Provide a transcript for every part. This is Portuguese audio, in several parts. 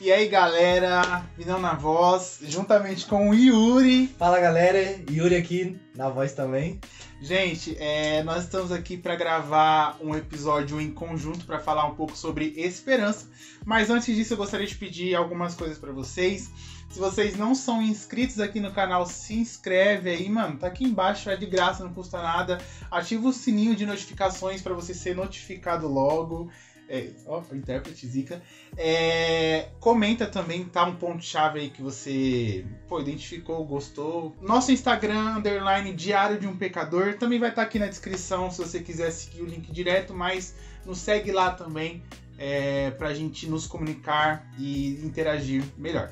E aí galera, Vinão na voz, juntamente com o Yuri. Fala galera, Yuri aqui na voz também. Gente, é, nós estamos aqui para gravar um episódio em conjunto para falar um pouco sobre esperança. Mas antes disso, eu gostaria de pedir algumas coisas para vocês. Se vocês não são inscritos aqui no canal, se inscreve aí, mano. Tá aqui embaixo, é de graça, não custa nada. Ativa o sininho de notificações para você ser notificado logo. É, ó, intérprete zica. É, comenta também, tá um ponto-chave aí que você pô, identificou, gostou. Nosso Instagram, underline Diário de um Pecador, também vai estar tá aqui na descrição se você quiser seguir o link direto, mas nos segue lá também é, pra gente nos comunicar e interagir melhor.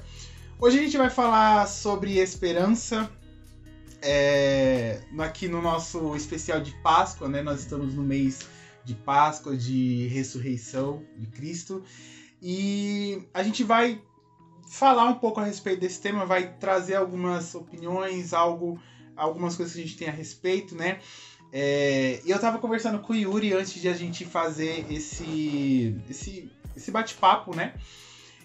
Hoje a gente vai falar sobre esperança. É, aqui no nosso especial de Páscoa, né? Nós estamos no mês de Páscoa, de ressurreição de Cristo. E a gente vai falar um pouco a respeito desse tema, vai trazer algumas opiniões, algo, algumas coisas que a gente tem a respeito, né? É, e eu tava conversando com o Yuri antes de a gente fazer esse, esse, esse bate-papo, né?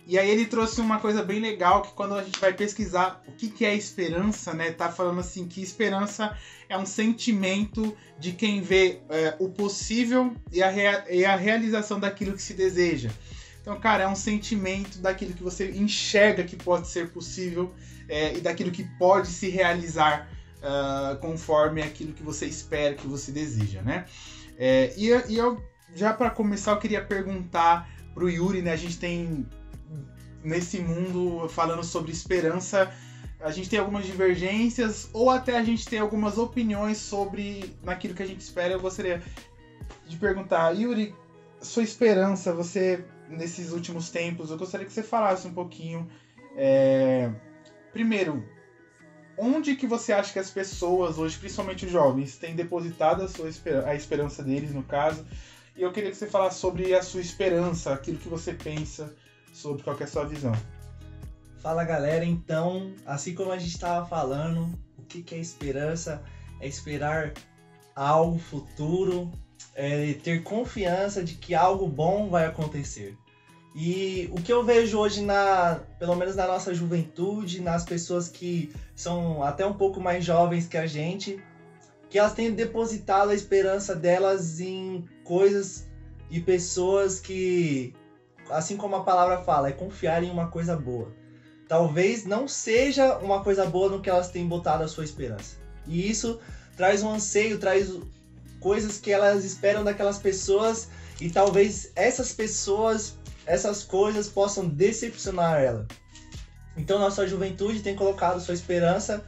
E aí ele trouxe uma coisa bem legal que quando a gente vai pesquisar o que, que é esperança, né? Tá falando assim que esperança é um sentimento de quem vê é, o possível e a, e a realização daquilo que se deseja. Então, cara, é um sentimento daquilo que você enxerga que pode ser possível é, e daquilo que pode se realizar uh, conforme aquilo que você espera, que você deseja, né? É, e, e eu, já para começar, eu queria perguntar pro Yuri, né? A gente tem nesse mundo falando sobre esperança, a gente tem algumas divergências ou até a gente tem algumas opiniões sobre naquilo que a gente espera. Eu gostaria de perguntar, Yuri, sua esperança, você nesses últimos tempos, eu gostaria que você falasse um pouquinho. É, primeiro, onde que você acha que as pessoas hoje, principalmente os jovens, têm depositado a sua a esperança deles, no caso? E eu queria que você falasse sobre a sua esperança, aquilo que você pensa sobre qual é a sua visão. Fala galera, então, assim como a gente estava falando, o que, que é esperança? É esperar algo futuro, é ter confiança de que algo bom vai acontecer. E o que eu vejo hoje na, pelo menos na nossa juventude, nas pessoas que são até um pouco mais jovens que a gente, que elas têm depositado a esperança delas em coisas e pessoas que assim como a palavra fala, é confiar em uma coisa boa. Talvez não seja uma coisa boa no que elas têm botado a sua esperança. E isso traz um anseio, traz coisas que elas esperam daquelas pessoas e talvez essas pessoas, essas coisas possam decepcionar ela. Então nossa juventude tem colocado sua esperança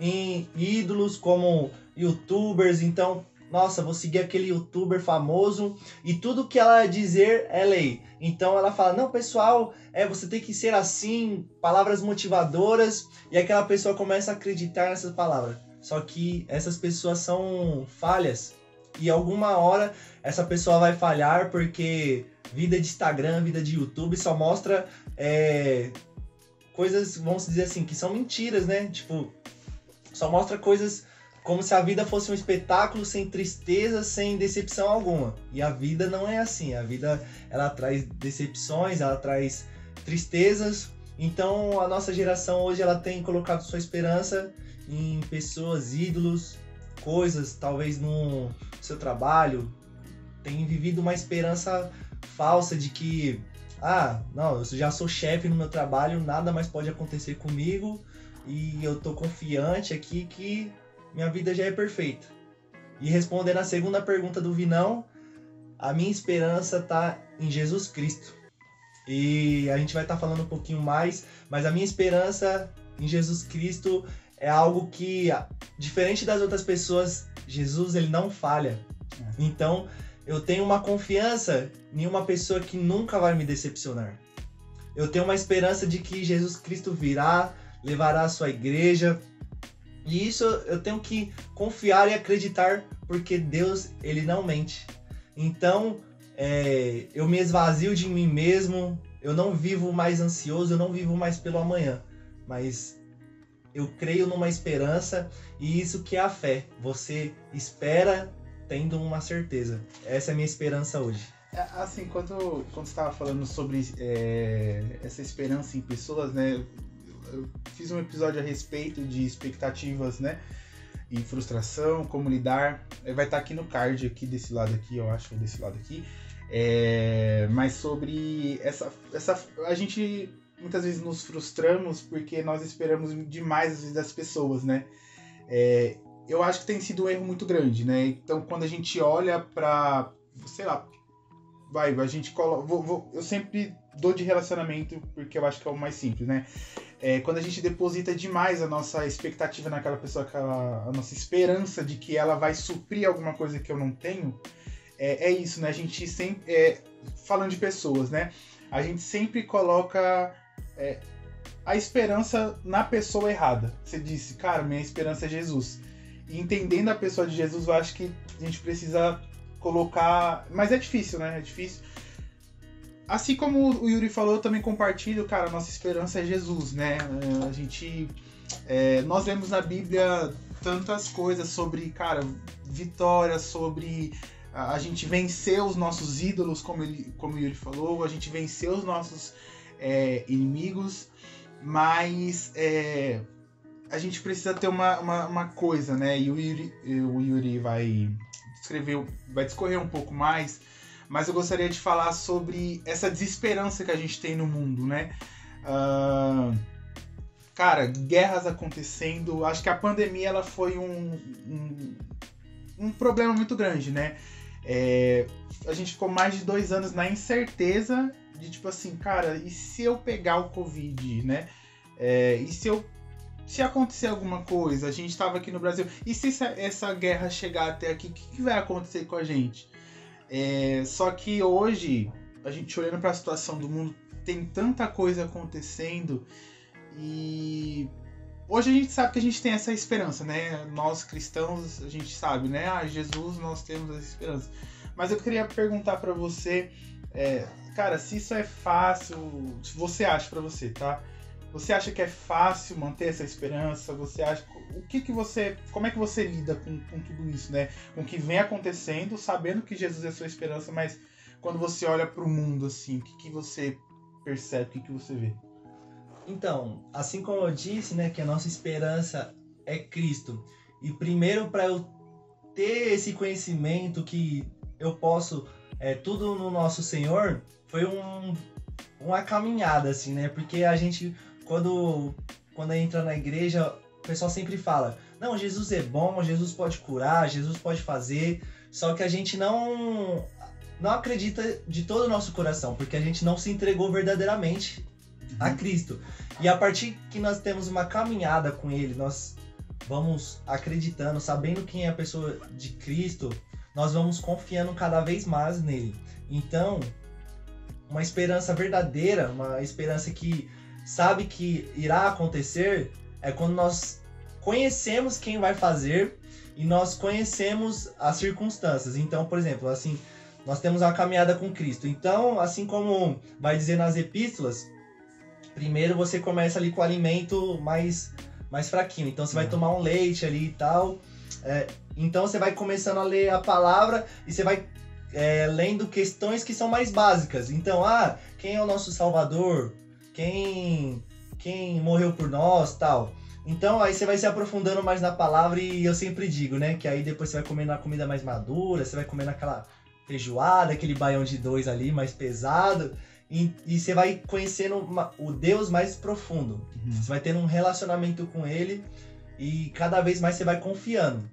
em ídolos como youtubers, então nossa, vou seguir aquele youtuber famoso e tudo que ela dizer é lei. Então ela fala: "Não, pessoal, é você tem que ser assim, palavras motivadoras", e aquela pessoa começa a acreditar nessas palavras. Só que essas pessoas são falhas. E alguma hora essa pessoa vai falhar porque vida de Instagram, vida de YouTube só mostra é, coisas, vamos dizer assim, que são mentiras, né? Tipo, só mostra coisas como se a vida fosse um espetáculo sem tristeza, sem decepção alguma. E a vida não é assim. A vida ela traz decepções, ela traz tristezas. Então a nossa geração hoje ela tem colocado sua esperança em pessoas, ídolos, coisas, talvez no seu trabalho, tem vivido uma esperança falsa de que ah, não, eu já sou chefe no meu trabalho, nada mais pode acontecer comigo e eu tô confiante aqui que minha vida já é perfeita. E respondendo a segunda pergunta do Vinão, a minha esperança está em Jesus Cristo. E a gente vai estar tá falando um pouquinho mais, mas a minha esperança em Jesus Cristo é algo que, diferente das outras pessoas, Jesus ele não falha. É. Então, eu tenho uma confiança em uma pessoa que nunca vai me decepcionar. Eu tenho uma esperança de que Jesus Cristo virá, levará a sua igreja, e isso eu tenho que confiar e acreditar, porque Deus, ele não mente. Então, é, eu me esvazio de mim mesmo, eu não vivo mais ansioso, eu não vivo mais pelo amanhã, mas eu creio numa esperança e isso que é a fé. Você espera tendo uma certeza. Essa é a minha esperança hoje. É, assim, quando, quando você estava falando sobre é, essa esperança em pessoas, né? Eu fiz um episódio a respeito de expectativas, né? E frustração, como lidar. É, vai estar tá aqui no card, aqui desse lado aqui, eu acho, desse lado aqui. É, mas sobre essa, essa. A gente muitas vezes nos frustramos porque nós esperamos demais às vezes das pessoas, né? É, eu acho que tem sido um erro muito grande, né? Então quando a gente olha para, sei lá, vai, a gente coloca, vou, vou, eu sempre dou de relacionamento porque eu acho que é o mais simples, né? É, quando a gente deposita demais a nossa expectativa naquela pessoa, aquela, a nossa esperança de que ela vai suprir alguma coisa que eu não tenho, é, é isso, né? A gente sempre, é, falando de pessoas, né? A gente sempre coloca é, a esperança na pessoa errada. Você disse, cara, minha esperança é Jesus. E entendendo a pessoa de Jesus, eu acho que a gente precisa colocar. Mas é difícil, né? É difícil. Assim como o Yuri falou, eu também compartilho, cara, nossa esperança é Jesus, né? A gente. É, nós vemos na Bíblia tantas coisas sobre, cara, vitória, sobre a gente vencer os nossos ídolos, como ele, como o Yuri falou, a gente vencer os nossos é, inimigos, mas é, a gente precisa ter uma, uma, uma, coisa, né? E o Yuri, o Yuri vai escrever, vai discorrer um pouco mais, mas eu gostaria de falar sobre essa desesperança que a gente tem no mundo, né? Uh, cara, guerras acontecendo, acho que a pandemia ela foi um, um, um problema muito grande, né? É, a gente ficou mais de dois anos na incerteza de tipo assim, cara, e se eu pegar o Covid, né? É, e se eu se acontecer alguma coisa, a gente estava aqui no Brasil, e se essa, guerra chegar até aqui, o que, que, vai acontecer com a gente? É, só que hoje, a gente olhando para a situação do mundo, tem tanta coisa acontecendo e hoje a gente sabe que a gente tem essa esperança, né? Nós cristãos, a gente sabe, né? Ah, Jesus, nós temos essa esperança. Mas eu queria perguntar para você, é, cara, se isso é fácil, se você acha para você, tá? Você acha que é fácil manter essa esperança? Você acha o que que você, como é que você lida com, com tudo isso, né? Com o que vem acontecendo, sabendo que Jesus é sua esperança, mas quando você olha para o mundo assim, o que que você percebe, o que que você vê? Então, assim como eu disse, né, que a nossa esperança é Cristo. E primeiro para eu ter esse conhecimento que eu posso é, tudo no nosso Senhor, foi um, uma caminhada assim, né? Porque a gente quando quando entra na igreja, o pessoal sempre fala: "Não, Jesus é bom, Jesus pode curar, Jesus pode fazer". Só que a gente não não acredita de todo o nosso coração, porque a gente não se entregou verdadeiramente a Cristo. E a partir que nós temos uma caminhada com Ele, nós vamos acreditando, sabendo quem é a pessoa de Cristo, nós vamos confiando cada vez mais nele. Então, uma esperança verdadeira, uma esperança que sabe que irá acontecer, é quando nós conhecemos quem vai fazer e nós conhecemos as circunstâncias. Então, por exemplo, assim, nós temos uma caminhada com Cristo. Então, assim como vai dizer nas epístolas, primeiro você começa ali com o alimento mais, mais fraquinho. Então você vai uhum. tomar um leite ali e tal. É, então você vai começando a ler a palavra e você vai é, lendo questões que são mais básicas. Então, ah, quem é o nosso Salvador? Quem, quem morreu por nós, tal. Então aí você vai se aprofundando mais na palavra e eu sempre digo, né, que aí depois você vai comendo a comida mais madura, você vai comendo aquela feijoada, aquele baião de dois ali mais pesado. E, e você vai conhecendo uma, o Deus mais profundo. Uhum. Você vai tendo um relacionamento com Ele e cada vez mais você vai confiando.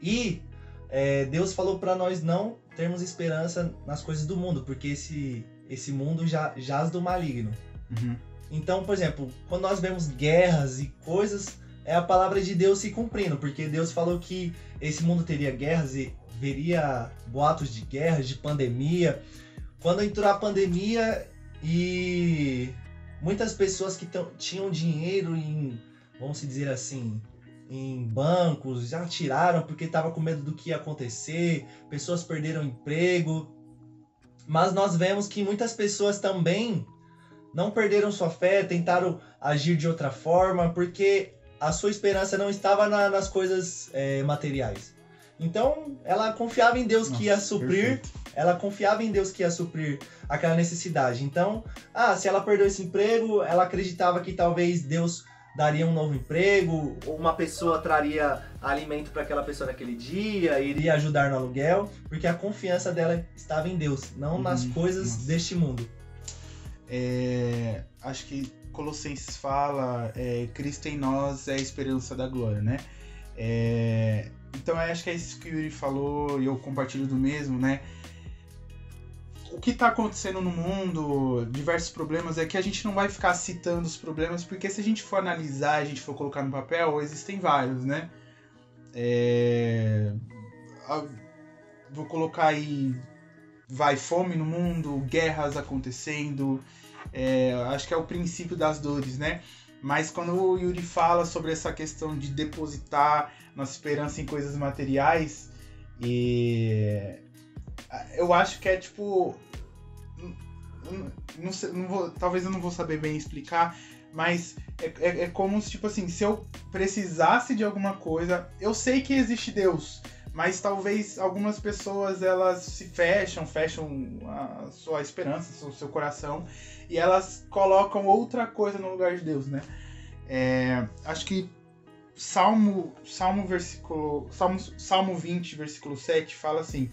E é, Deus falou para nós não termos esperança nas coisas do mundo, porque esse, esse mundo já jaz do maligno. Uhum. Então, por exemplo, quando nós vemos guerras e coisas, é a palavra de Deus se cumprindo, porque Deus falou que esse mundo teria guerras e veria boatos de guerra, de pandemia. Quando entrou a pandemia e muitas pessoas que tinham dinheiro em, vamos dizer assim, em bancos, já tiraram porque estava com medo do que ia acontecer, pessoas perderam emprego. Mas nós vemos que muitas pessoas também não perderam sua fé, tentaram agir de outra forma, porque a sua esperança não estava na, nas coisas é, materiais. Então, ela confiava em Deus Nossa, que ia suprir, perfeito. ela confiava em Deus que ia suprir aquela necessidade. Então, ah, se ela perdeu esse emprego, ela acreditava que talvez Deus daria um novo emprego, uma pessoa traria alimento para aquela pessoa naquele dia, iria ajudar no aluguel, porque a confiança dela estava em Deus, não nas Uhum, coisas nossa. deste mundo. É, acho que Colossenses fala, é, Cristo em nós é a esperança da glória, né? É, então acho que é isso que o Yuri falou e eu compartilho do mesmo, né? O que está acontecendo no mundo, diversos problemas, é que a gente não vai ficar citando os problemas, porque se a gente for analisar, a gente for colocar no papel, existem vários, né? É, vou colocar aí vai fome no mundo, guerras acontecendo, é, acho que é o princípio das dores, né? Mas quando o Yuri fala sobre essa questão de depositar nossa esperança em coisas materiais, e eu acho que é tipo, não sei- não vou- talvez eu não vou saber bem explicar, mas é, é- é como se tipo assim, se eu precisasse de alguma coisa, eu sei que existe Deus, mas talvez algumas pessoas elas se fecham, fecham a sua esperança, o seu coração e elas colocam outra coisa no lugar de Deus, né? É, acho que Salmo, Salmo versículo, Salmo, Salmo 20, versículo 7 fala assim: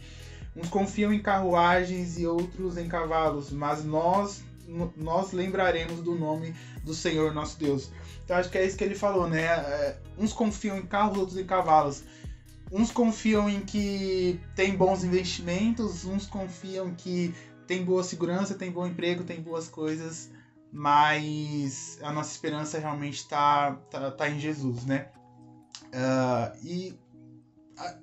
Uns confiam em carruagens e outros em cavalos, mas nós nós lembraremos do nome do Senhor nosso Deus. Então acho que é isso que ele falou, né? É, uns confiam em carros, outros em cavalos. Uns confiam em que tem bons investimentos, uns confiam que tem boa segurança, tem bom emprego, tem boas coisas, mas a nossa esperança realmente está tá, tá em Jesus, né? Ah, e a-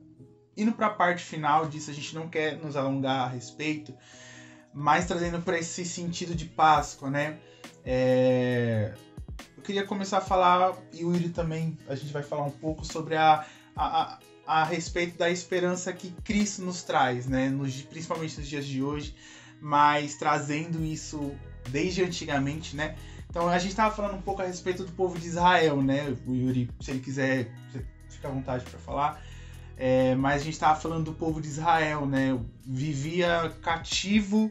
indo para a parte final disso, a gente não quer nos alongar a respeito, mas trazendo para esse sentido de Páscoa, né? É, eu queria começar a falar, e o Yuri também, a gente vai falar um pouco sobre a, a, a, a respeito da esperança que Cristo nos traz, né? Nos, principalmente nos dias de hoje, mas trazendo isso desde antigamente, né? Então a gente estava falando um pouco a respeito do povo de Israel, né? O Yuri, se ele quiser, fica à vontade para falar. É, mas a gente estava falando do povo de Israel, né? Vivia cativo,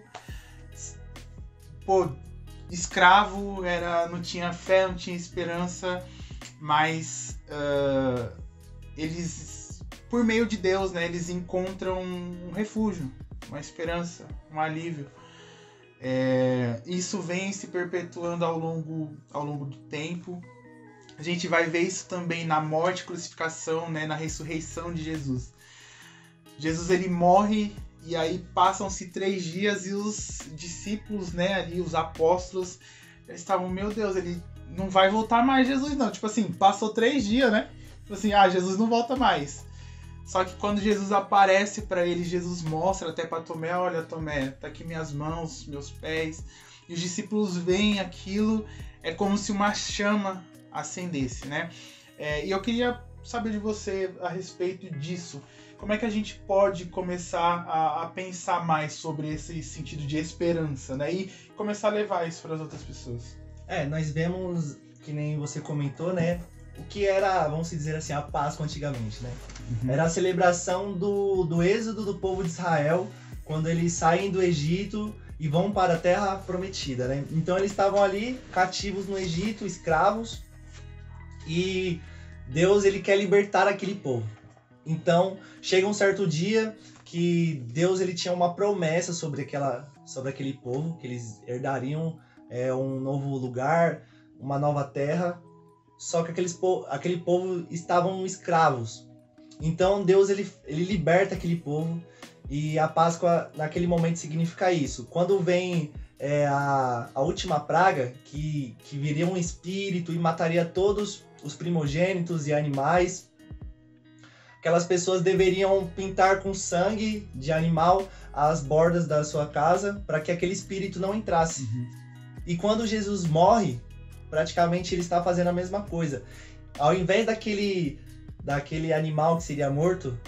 pô, escravo, era, não tinha fé, não tinha esperança, mas ah, eles, por meio de Deus, né? Eles encontram um refúgio, uma esperança, um alívio. É, isso vem se perpetuando ao longo, ao longo do tempo. A gente vai ver isso também na morte, crucificação, né, na ressurreição de Jesus. Jesus ele morre e aí passam-se três dias e os discípulos, né, ali os apóstolos, eles estavam, meu Deus, ele não vai voltar mais Jesus não. Tipo assim, passou três dias, né? Tipo assim, ah, Jesus não volta mais. Só que quando Jesus aparece para eles, Jesus mostra até para Tomé, olha Tomé, tá aqui minhas mãos, meus pés. E os discípulos veem aquilo, é como se uma chama acendesse, né? É, e eu queria saber de você a respeito disso. Como é que a gente pode começar a, a pensar mais sobre esse sentido de esperança, né? E começar a levar isso para as outras pessoas. É, nós vemos, que nem você comentou, né? O que era, vamos dizer assim, a Páscoa antigamente, né? Era a celebração do, do êxodo do povo de Israel, quando eles saem do Egito e vão para a terra prometida, né? Então eles estavam ali cativos no Egito, escravos, e Deus ele quer libertar aquele povo. Então chega um certo dia que Deus ele tinha uma promessa sobre aquela sobre aquele povo que eles herdariam é, um novo lugar, uma nova terra. Só que aqueles po aquele povo estavam escravos. Então Deus ele, ele liberta aquele povo e a Páscoa naquele momento significa isso. Quando vem é, a, a última praga, que, que viria um espírito e mataria todos os primogênitos e animais, aquelas pessoas deveriam pintar com sangue de animal as bordas da sua casa para que aquele espírito não entrasse. Uhum. E quando Jesus morre, praticamente ele está fazendo a mesma coisa. Ao invés daquele, daquele animal que seria morto,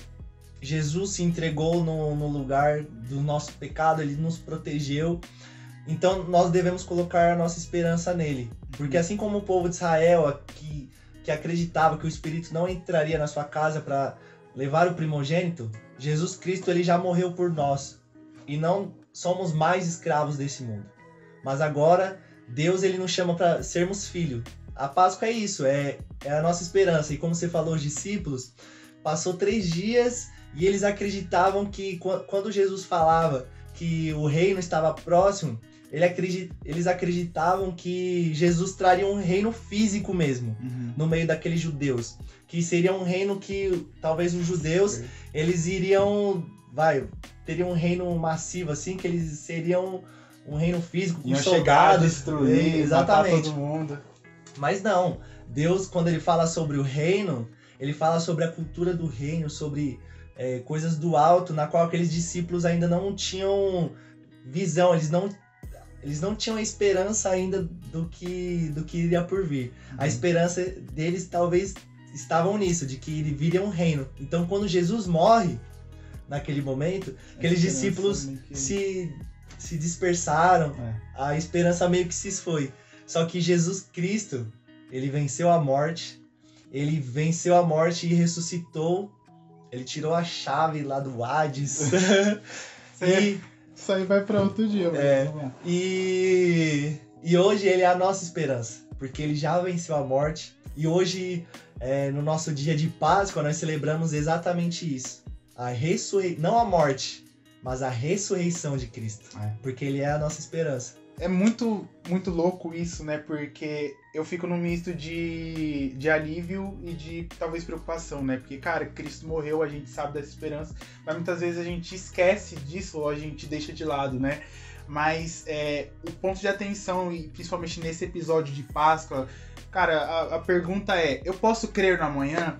Jesus se entregou no, no lugar do nosso pecado, ele nos protegeu. Então nós devemos colocar a nossa esperança nele. Porque assim como o povo de Israel, que, que acreditava que o Espírito não entraria na sua casa para levar o primogênito, Jesus Cristo ele já morreu por nós e não somos mais escravos desse mundo. Mas agora Deus ele nos chama para sermos filhos. A Páscoa é isso, é, é a nossa esperança. E como você falou, os discípulos passou três dias e eles acreditavam que quando Jesus falava que o reino estava próximo, ele acredit, eles acreditavam que Jesus traria um reino físico mesmo uhum. no meio daqueles judeus, que seria um reino que talvez os judeus eles iriam, vai, teriam um reino massivo assim, que eles seriam um reino físico com Iam soldados, destruir, exatamente. todo mundo. Mas não, Deus quando ele fala sobre o reino, ele fala sobre a cultura do reino, sobre é, coisas do alto, na qual aqueles discípulos ainda não tinham visão, eles não eles não tinham a esperança ainda do que do que iria por vir. Uhum. A esperança deles talvez estavam nisso, de que ele viria um reino. Então, quando Jesus morre, naquele momento, aqueles discípulos que... se, se dispersaram, é. a esperança meio que se foi. Só que Jesus Cristo, ele venceu a morte, ele venceu a morte e ressuscitou. Ele tirou a chave lá do Hades. e isso aí vai para outro dia. É, e, e hoje ele é a nossa esperança, porque ele já venceu a morte. E hoje, é, no nosso dia de Páscoa, nós celebramos exatamente isso. A ressurreição, não a morte, mas a ressurreição de Cristo. É. Porque ele é a nossa esperança é muito, muito louco isso, né? Porque eu fico num misto de, de alívio e de talvez preocupação, né? Porque, cara, Cristo morreu, a gente sabe dessa esperança, mas muitas vezes a gente esquece disso ou a gente deixa de lado, né? Mas é, o ponto de atenção, e principalmente nesse episódio de Páscoa, cara, a, a pergunta é: eu posso crer na manhã?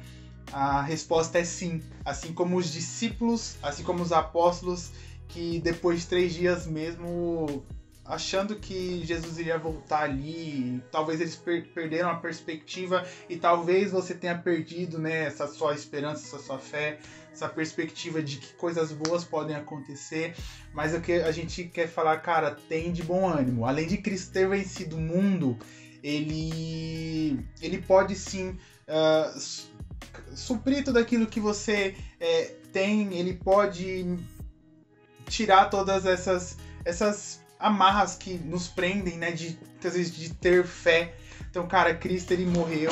A resposta é sim. Assim como os discípulos, assim como os apóstolos, que depois de três dias mesmo achando que Jesus iria voltar ali, talvez eles per perderam a perspectiva e talvez você tenha perdido né, essa sua esperança, essa sua fé, essa perspectiva de que coisas boas podem acontecer. Mas o que a gente quer falar, cara, tem de bom ânimo. Além de Cristo ter vencido o mundo, ele, ele pode sim uh, suprir tudo aquilo que você é, tem, ele pode tirar todas essas essas amarras que nos prendem, né? De, às vezes, de ter fé. Então, cara, Cristo ele morreu,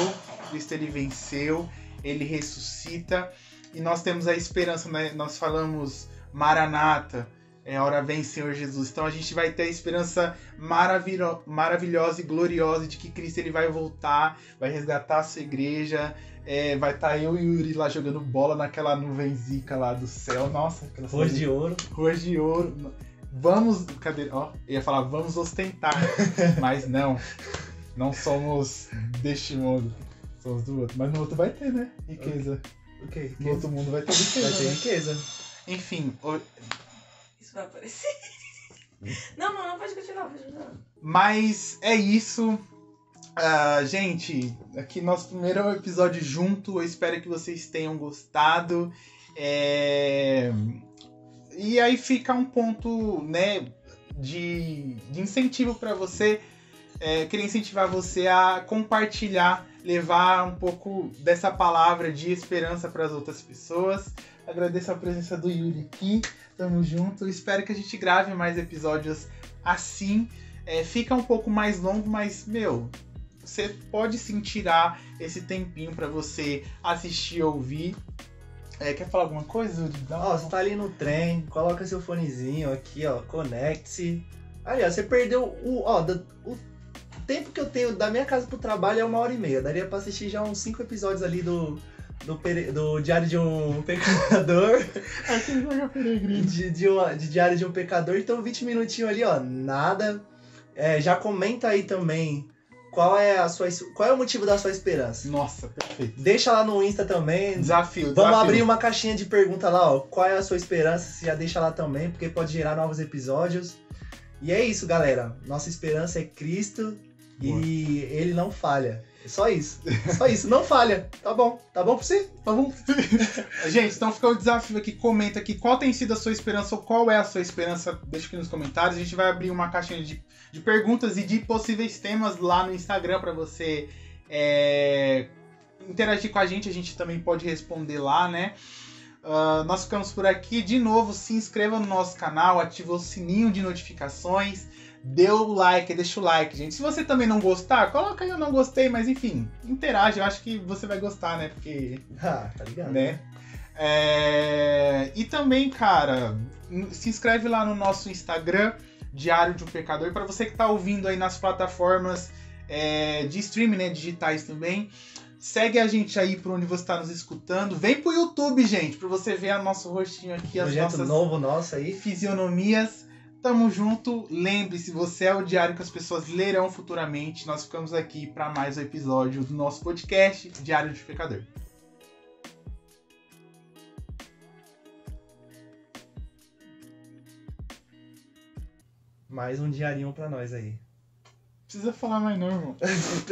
Cristo ele venceu, ele ressuscita e nós temos a esperança, né? Nós falamos Maranata, é hora vem Senhor Jesus. Então a gente vai ter a esperança maravilho maravilhosa e gloriosa de que Cristo ele vai voltar, vai resgatar a sua igreja. É, vai estar tá eu e o Yuri lá jogando bola naquela nuvem zica lá do céu. Nossa, Ruas de ouro. Ruas de ouro. Vamos. Cadê? Ó, ia falar vamos ostentar. mas não. Não somos deste mundo. Somos do outro. Mas no outro vai ter, né? Riqueza. Okay. No outro mundo vai ter riqueza. Vai ter riqueza. Enfim. O... Vai aparecer. não, não, não, pode continuar, pode continuar. Mas é isso. Uh, gente, aqui nosso primeiro episódio junto. Eu espero que vocês tenham gostado. É... E aí fica um ponto, né, de, de incentivo para você. É, queria incentivar você a compartilhar, levar um pouco dessa palavra de esperança para as outras pessoas. Agradeço a presença do Yuri aqui. Tamo junto. Espero que a gente grave mais episódios assim. É, fica um pouco mais longo, mas, meu, você pode sim tirar esse tempinho para você assistir, ouvir é, quer falar alguma coisa? Ó, você tá ali no trem, coloca seu fonezinho aqui, ó, conecte-se. Ó, você perdeu o, ó, o tempo que eu tenho da minha casa pro trabalho é uma hora e meia. Daria pra assistir já uns cinco episódios ali do, do, do Diário de um Pecador. de, de, uma, de Diário de um Pecador. Então, 20 minutinhos ali, ó, nada. É, já comenta aí também qual é a sua qual é o motivo da sua esperança? Nossa, perfeito. Deixa lá no Insta também. Desafio. Vamos desafio. abrir uma caixinha de pergunta lá, ó. Qual é a sua esperança? Se já deixa lá também, porque pode gerar novos episódios. E é isso, galera. Nossa esperança é Cristo Boa. e ele não falha. Só isso. Só isso. Não falha. Tá bom. Tá bom pra você? Tá bom. Gente, então fica o desafio aqui. Comenta aqui qual tem sido a sua esperança ou qual é a sua esperança. Deixa aqui nos comentários. A gente vai abrir uma caixinha de, de perguntas e de possíveis temas lá no Instagram para você é, interagir com a gente, a gente também pode responder lá, né? Uh, nós ficamos por aqui. De novo, se inscreva no nosso canal, ativa o sininho de notificações, dê o like, deixa o like, gente. Se você também não gostar, coloca aí eu não gostei, mas enfim, interage. Eu acho que você vai gostar, né? Porque. Ah, tá ligado? Né? É... E também, cara, se inscreve lá no nosso Instagram, Diário de um Pecador, para você que está ouvindo aí nas plataformas é, de streaming, né, digitais também. Segue a gente aí por onde você está nos escutando. Vem pro YouTube, gente, para você ver o nosso rostinho aqui, as Projeto nossas novo nosso aí. fisionomias. Tamo junto. Lembre-se, você é o diário que as pessoas lerão futuramente. Nós ficamos aqui para mais um episódio do nosso podcast, Diário de Pecador. Mais um diarinho pra nós aí. Precisa falar mais não, irmão.